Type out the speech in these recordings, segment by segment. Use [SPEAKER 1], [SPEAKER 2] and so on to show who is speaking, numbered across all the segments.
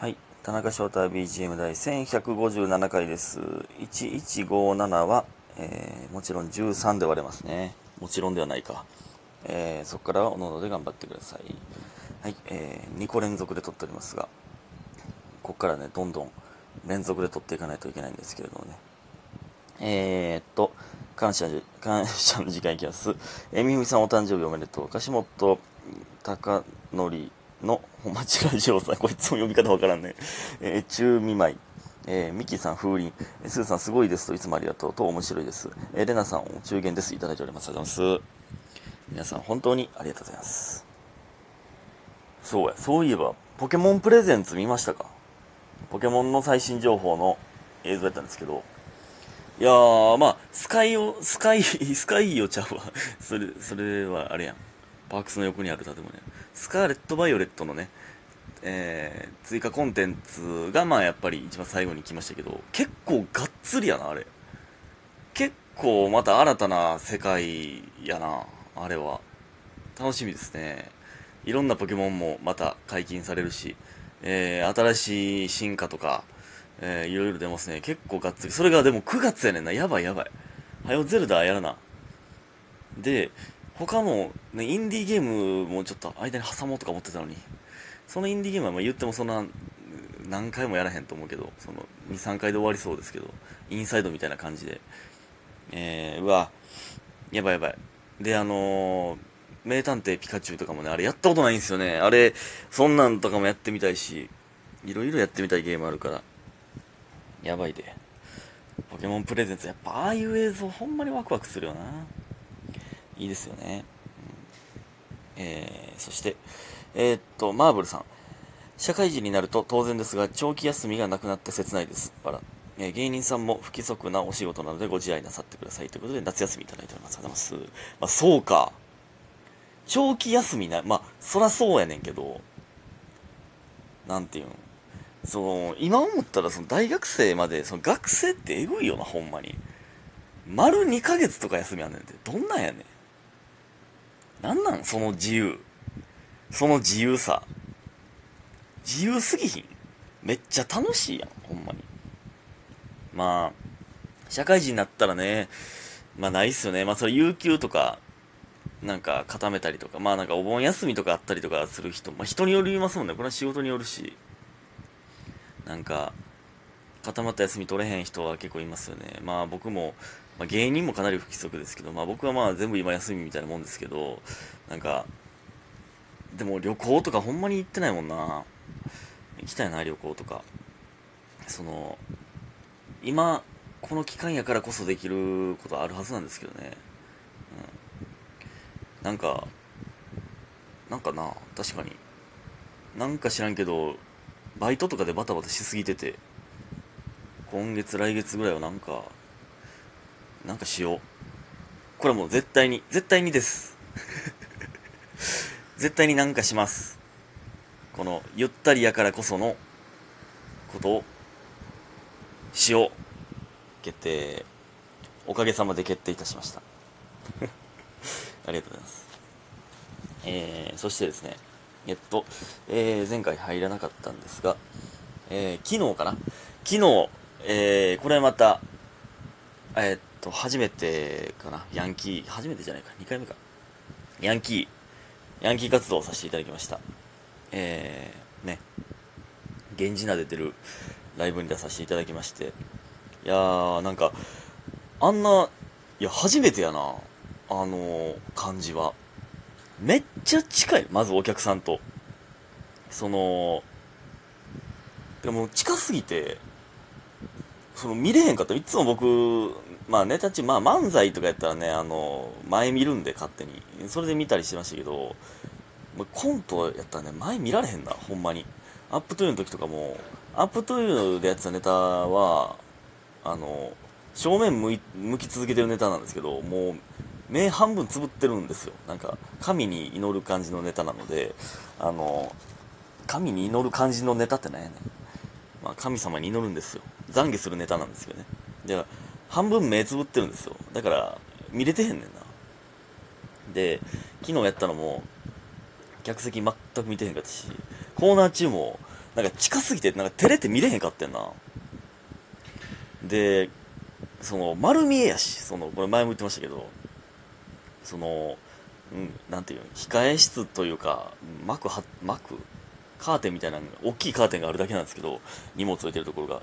[SPEAKER 1] はい。田中翔太 BGM 第1157回です。1157は、えーもちろん13で割れますね。もちろんではないか。えーそこからはおのおので頑張ってください。はい。え2個連続で撮っておりますが、ここからね、どんどん連続で撮っていかないといけないんですけれどもね。えーっと、感謝、感謝の時間いきます。えみふみさんお誕生日おめでとう。樫本貴則の、お間違い上さん、こいつも呼び方わからんね。えー中見舞い。えー、ミキさん風鈴。えースーさんすごいですといつもありがとうと面白いです。えーレナさんお中元です。いただいております。ありがとうございます。皆さん本当にありがとうございます。そうや、そういえば、ポケモンプレゼンツ見ましたか？ポケモンの最新情報の映像やったんですけど、いやー、まあ、スカイを、スカイ、スカイよちゃうわ。それ、それはあれやん。パークスの横にある建物やん。スカーレット・バイオレットのね、えー、追加コンテンツが、まあ、やっぱり一番最後に来ましたけど、結構がっつりやな、あれ。結構また新たな世界やな、あれは。楽しみですね。いろんなポケモンもまた解禁されるし、えー、新しい進化とか、えー、いろいろ出ますね。結構がっつり。それがでも9月やねんな。やばいやばい。はよゼルダやるな。で、他の、ね、インディーゲームもちょっと間に挟もうとか思ってたのに、そのインディーゲームはまあ言ってもそんな、何回もやらへんと思うけど、その、2、3回で終わりそうですけど、インサイドみたいな感じで。えー、うわ、やばいやばい。で、あのー名探偵ピカチュウとかもね、あれやったことないんですよね。あれ、そんなんとかもやってみたいし、いろいろやってみたいゲームあるから。やばいで。ポケモンプレゼンツ、やっぱああいう映像ほんまにワクワクするよな。いいですよね。うん、えー、そして、えーっと、マーブルさん。社会人になると当然ですが、長期休みがなくなって切ないです。あら。えー芸人さんも不規則なお仕事なのでご自愛なさってください。ということで、夏休みいただいております。ありがとうございます。まあ、そうか。長期休みな、まあ、そらそうやねんけど、なんていうん。その、今思ったらその大学生まで、その学生ってえぐいよな、ほんまに。丸2ヶ月とか休みあんねんて。どんなんやねん。なんなん？その自由。その自由さ。自由すぎひん？めっちゃ楽しいやん、ほんまに。まあ、社会人になったらね、まあないっすよね。まあそれ有給とか、なんか固めたりとか、まあなんかお盆休みとかあったりとかする人、まあ人によりますもんね。これは仕事によるし。なんか、固まった休み取れへん人は結構いますよね。まあ僕も、まあ、芸人もかなり不規則ですけど、まあ僕はまあ全部今休みみたいなもんですけど、なんか、でも旅行とかほんまに行ってないもんな。行きたいな、旅行とか。その、今、この期間やからこそできることあるはずなんですけどね。うん。なんか、なんかな、確かに。なんか知らんけど、バイトとかでバタバタしすぎてて、今月来月ぐらいはなんか、なんかしよう。これもう絶対に、絶対にです。絶対になんかします。この、ゆったりやからこその、ことを、しよう。決定。おかげさまで決定いたしました。ありがとうございます。えー、そしてですね、えっと、えー、前回入らなかったんですが、えー、昨日かな？昨日、えー、これまた、えーっと、初めてかな？ヤンキー、初めてじゃないか、2回目か。ヤンキー、ヤンキー活動をさせていただきました。えー、ね、源氏名で出るライブに出させていただきまして、いやー、なんか、あんな、いや、初めてやな、あのー、感じは。めっちゃ近い、まずお客さんと。その、でも近すぎて、その見れへんかった。いつも僕、まあネタ中、まあ漫才とかやったらね、あの、前見るんで勝手に。それで見たりしてましたけど、コントやったらね、前見られへんな、ほんまに。アップトゥーの時とかも、アップトゥーでやってたネタは、あの、正面向き続けてるネタなんですけど、もう、目半分つぶってるんですよ。なんか、神に祈る感じのネタなので、あの、神に祈る感じのネタって何やねん。まあ、神様に祈るんですよ。懺悔するネタなんですよね。で、半分目つぶってるんですよ。だから、見れてへんねんな。で、昨日やったのも、客席全く見てへんかったし、コーナー中も、なんか近すぎて、なんか照れて見れへんかってんな。で、その、丸見えやし、その、これ前も言ってましたけど、その、うん、なんていうの、控え室というか、幕は、幕カーテンみたいな、大きいカーテンがあるだけなんですけど、荷物置いてるところが。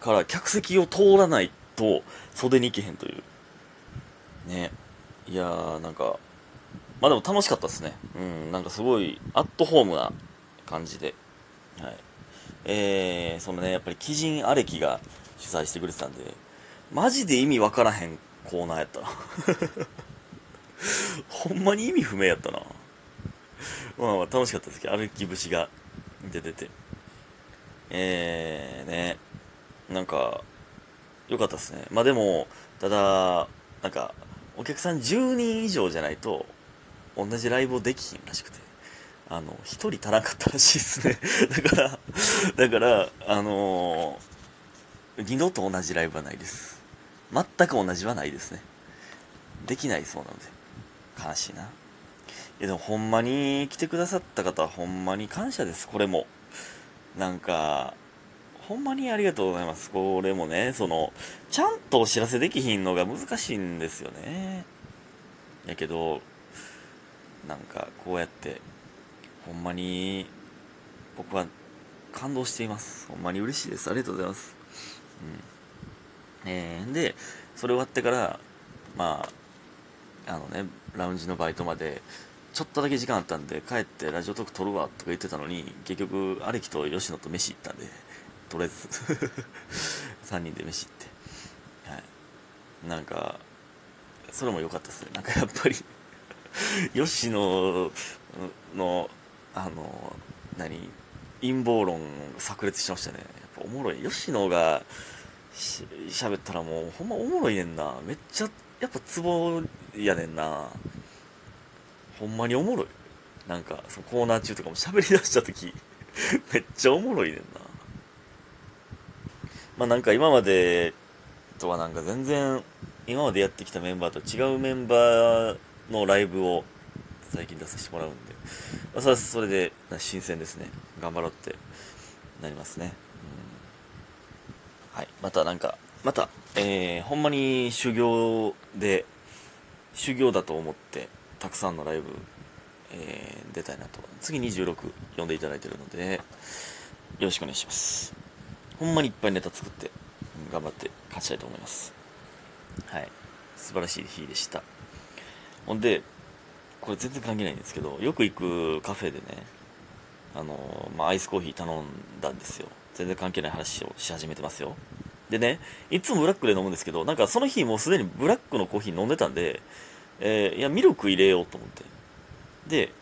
[SPEAKER 1] から、客席を通らないと、袖に行けへんという。ね。いやー、なんか、まあでも楽しかったですね。うん、なんかすごい、アットホームな感じで。はい。えー、そのね、やっぱり鬼人アレキが主催してくれてたんで、マジで意味わからへんコーナーやったな。ほんまに意味不明やったな。まあまあ楽しかったですけど、歩き節が出てて。えー、ね、なんか、良かったですね。まあでも、ただ、なんか、お客さん10人以上じゃないと、同じライブをできひんらしくて。あの、1人足らんかったらしいですね。だから、だから、あのー、二度と同じライブはないです。全く同じはないですね。できないそうなので。悲しいな。いやでもほんまに来てくださった方はほんまに感謝です、これも。なんか、ほんまにありがとうございます。これもね、その、ちゃんとお知らせできひんのが難しいんですよね。やけど、なんかこうやって、ほんまに、僕は感動しています。ほんまに嬉しいです。ありがとうございます。うん。えー、で、それ終わってから、まあ、あのねラウンジのバイトまでちょっとだけ時間あったんで帰ってラジオトーク撮るわとか言ってたのに結局アレキと吉野と飯行ったんでとりあえず。3人で飯行って。はい。なんかそれも良かったですね。なんかやっぱり 吉野のあの何？陰謀論炸裂しましたね。やっぱおもろい。吉野がし喋ったらもうほんまおもろいねんな。めっちゃやっぱツボやねんな。ほんまにおもろい。なんかそのコーナー中とかも喋り出した時 めっちゃおもろいねんな。まあなんか今までとはなんか全然今までやってきたメンバーと違うメンバーのライブを最近出させてもらうんで、まあ、それで新鮮ですね。頑張ろうってなりますね、うん、はい。またなんかまた、えー、ほんまに修行で、修行だと思って、たくさんのライブ、えー、出たいなと。次26呼んでいただいてるので、よろしくお願いします。ほんまにいっぱいネタ作って、頑張って勝ちたいと思います。はい。素晴らしい日でした。ほんで、これ全然関係ないんですけど、よく行くカフェでね、あのまあ、アイスコーヒー頼んだんですよ。全然関係ない話をし始めてますよ。でね、いつもブラックで飲むんですけど、なんかその日もうすでにブラックのコーヒー飲んでたんで、えー、いや、ミルク入れようと思って。で、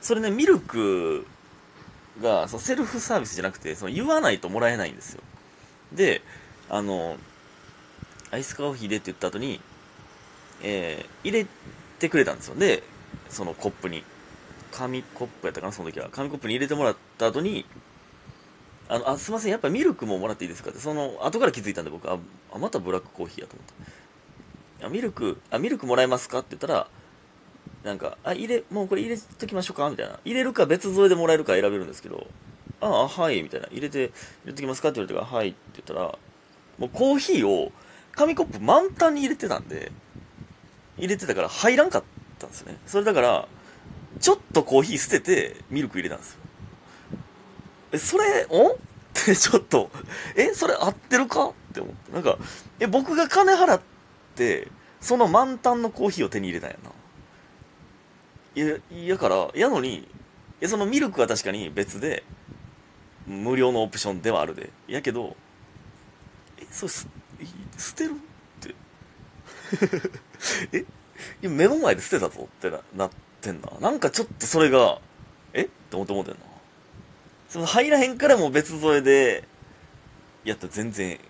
[SPEAKER 1] それね、ミルクがそのセルフサービスじゃなくて、その言わないともらえないんですよ。で、あの、アイスコーヒーでって言った後に、えー、入れてくれたんですよ。で、そのコップに。紙コップやったかな、その時は。紙コップに入れてもらった後に、あの、あ、すいません、やっぱミルクももらっていいですかって、その、後から気づいたんで僕、あ、あまたブラックコーヒーやと思った。あ、ミルク、あ、ミルクもらえますかって言ったら、なんか、あ、入れ、もうこれ入れときましょうか？みたいな。入れるか別添えでもらえるか選べるんですけど、ああ、はい、みたいな。入れて、入れときますか？って言われてから、はいって言ったら、もうコーヒーを紙コップ満タンに入れてたんで、入れてたから入らんかったんですよね。それだから、ちょっとコーヒー捨ててミルク入れたんですよ。え、それ、おって ちょっと、え、それ合ってるか？って思って。なんか、え、僕が金払って、その満タンのコーヒーを手に入れたんやな。いや、やから、やのに、え、そのミルクは確かに別で、無料のオプションではあるで。やけど、え、それ、捨てるって。え目の前で捨てたぞってななってんな。なんかちょっとそれが、え？って思って思ってんな。その入らへんからも別添えで、やったら全然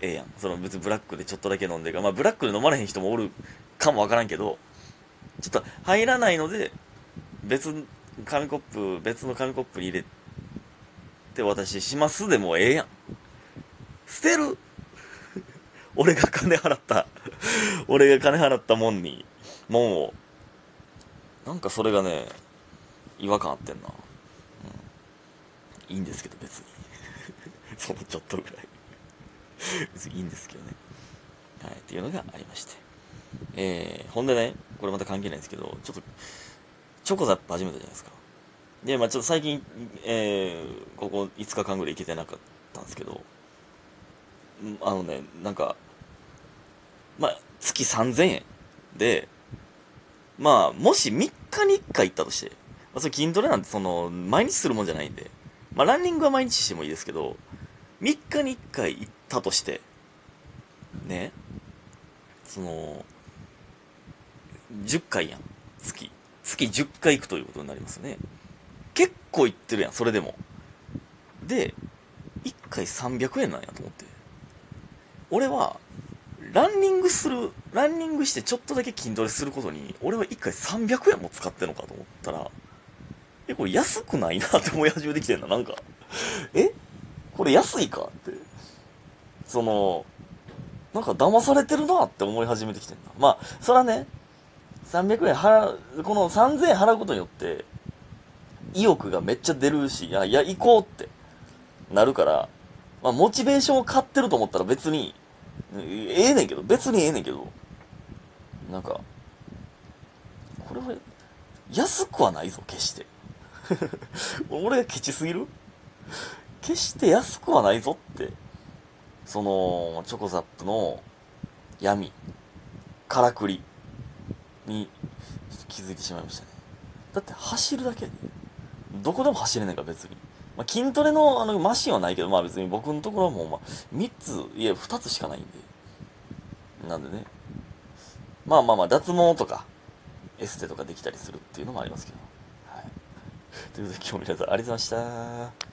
[SPEAKER 1] ええやん。その別にブラックでちょっとだけ飲んでか、まあブラックで飲まれへん人もおるかもわからんけど、ちょっと入らないので、別、紙コップ、別の紙コップに入れて私しますでもええやん。捨てる？俺が金払った。俺が金払ったもんに、もう、なんかそれがね、違和感あってんな。うん。いいんですけど別に。そのちょっとぐらい。別にいいんですけどね。はいっていうのがありまして。えー、ほんでねこれまた関係ないんですけどちょっとチョコザップ始めたじゃないですかでまあちょっと最近えー、ここ5日間ぐらい行けてなかったんですけどあのねなんかまあ月3000円でまあもし3日に1回行ったとしてまあ、それ筋トレなんてその、毎日するもんじゃないんで。まあ、ランニングは毎日してもいいですけど、3日に1回行ったとして、ね、その、10回やん。月。月10回行くということになりますね。結構行ってるやん、それでも。で、1回300円なんやと思って。俺は、ランニングする、ランニングしてちょっとだけ筋トレすることに、俺は1回300円も使ってんのかと思ったら、え、これ安くないなって思い始めてきてんな、なんか。え？これ安いかって。その、なんか騙されてるなって思い始めてきてんな。まあ、そらね、300円払う、この3000円払うことによって、意欲がめっちゃ出るし、いや、いや、行こうってなるから、まあ、モチベーションを買ってると思ったら別に、ええねんけど、別にええねんけど、なんか、これは、安くはないぞ、決して。俺がケチすぎる？決して安くはないぞって。その、チョコザップの闇、からくりに気づいてしまいましたね。だって走るだけで、どこでも走れないから別に。まあ、筋トレのあのマシンはないけど、まあ別に僕のところはもう、まあ、3つ、いや、2つしかないんで。なんでね。まあまあまあ、脱毛とか、エステとかできたりするっていうのもありますけどはい。ということで今日も皆さんありがとうございました。